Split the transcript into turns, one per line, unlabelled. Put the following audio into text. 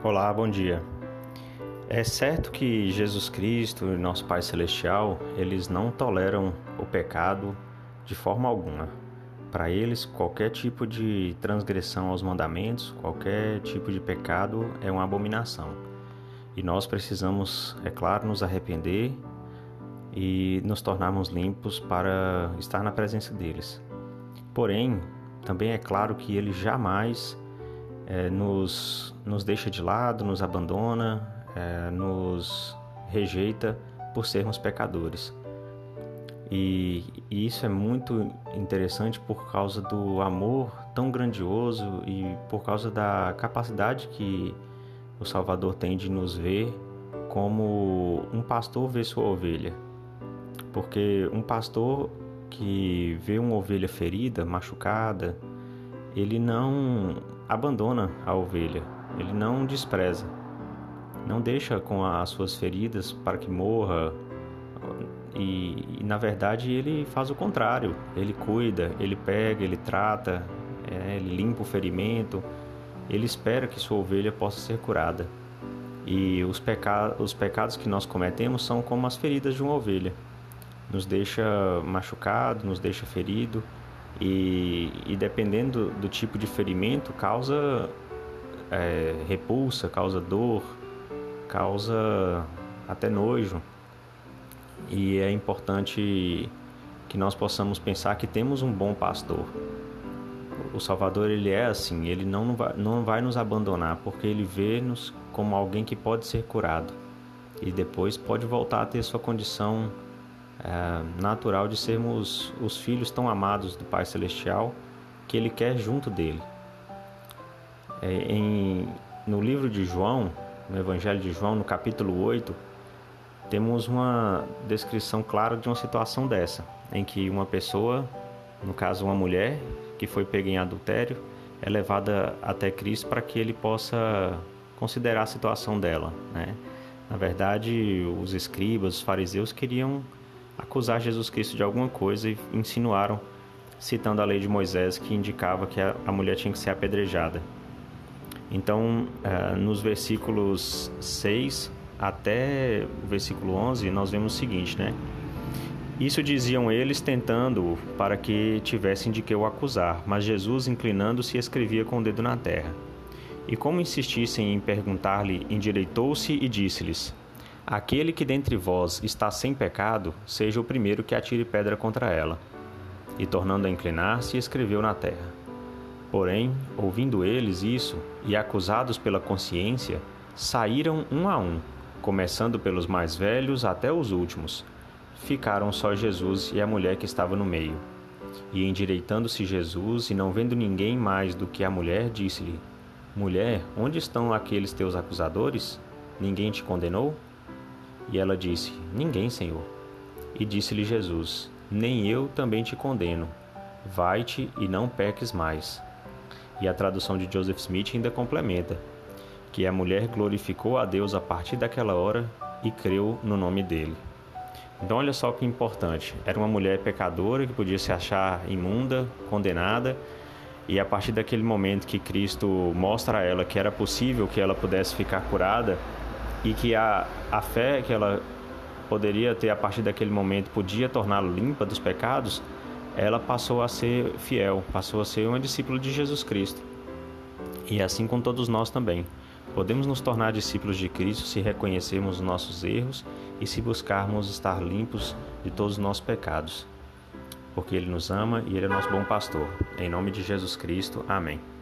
Olá, bom dia. É certo que Jesus Cristo e nosso Pai Celestial, eles não toleram o pecado de forma alguma. Para eles, qualquer tipo de transgressão aos mandamentos, qualquer tipo de pecado é uma abominação. E nós precisamos, é claro, nos arrepender e nos tornarmos limpos para estar na presença deles. Porém, também é claro que ele jamais é, nos, nos deixa de lado, nos abandona, é, nos rejeita por sermos pecadores. E, e, isso é muito interessante por causa do amor tão grandioso e por causa da capacidade que o Salvador tem de nos ver como um pastor vê sua ovelha. Porque um pastor que vê uma ovelha ferida, machucada, ele não abandona a ovelha, ele não despreza, não deixa com as suas feridas para que morra. E, e na verdade ele faz o contrário, ele cuida, ele pega, ele trata, é, ele limpa o ferimento, ele espera que sua ovelha possa ser curada. E os, peca os pecados que nós cometemos são como as feridas de uma ovelha. Nos deixa machucado, nos deixa ferido, e, e dependendo do, tipo de ferimento, causa é, repulsa, causa dor, causa até nojo. E é importante que nós possamos pensar que temos um bom pastor. O Salvador ele é assim, ele não vai, não vai nos abandonar, porque ele vê-nos como alguém que pode ser curado e depois pode voltar a ter sua condição é, natural de sermos os filhos tão amados do Pai Celestial que Ele quer junto dele. É, em, no livro de João, no Evangelho de João, no capítulo 8, temos uma descrição clara de uma situação dessa, em que uma pessoa, no caso uma mulher, que foi pega em adultério, é levada até Cristo para que ele possa considerar a situação dela. Né? Na verdade, os escribas, os fariseus queriam acusar Jesus Cristo de alguma coisa e insinuaram, citando a lei de Moisés que indicava que a mulher tinha que ser apedrejada. Então, eh, nos versículos 6 até o versículo 11, nós vemos o seguinte, né? Isso diziam eles tentando para que tivessem de que o acusar, mas Jesus, inclinando-se, escrevia com o dedo na terra. E como insistissem em perguntar-lhe, endireitou-se e disse-lhes: Aquele que dentre vós está sem pecado, seja o primeiro que atire pedra contra ela. E tornando a inclinar-se, escreveu na terra. Porém, ouvindo eles isso, e acusados pela consciência, saíram um a um, começando pelos mais velhos até os últimos. Ficaram só Jesus e a mulher que estava no meio. E endireitando-se Jesus, e não vendo ninguém mais do que a mulher, disse-lhe: Mulher, onde estão aqueles teus acusadores? Ninguém te condenou? E ela disse: Ninguém, Senhor. E disse-lhe Jesus: Nem eu também te condeno. Vai-te e não peques mais. E a tradução de Joseph Smith ainda complementa: que a mulher glorificou a Deus a partir daquela hora e creu no nome dele. Então, olha só que importante: era uma mulher pecadora que podia se achar imunda, condenada, e a partir daquele momento que Cristo mostra a ela que era possível que ela pudesse ficar curada, e que a, a fé que ela poderia ter a partir daquele momento podia torná-la limpa dos pecados, ela passou a ser fiel, passou a ser uma discípula de Jesus Cristo. E assim com todos nós também. Podemos nos tornar discípulos de Cristo se reconhecermos os nossos erros e se buscarmos estar limpos de todos os nossos pecados. Porque Ele nos ama e Ele é nosso bom pastor. Em nome de Jesus Cristo. Amém.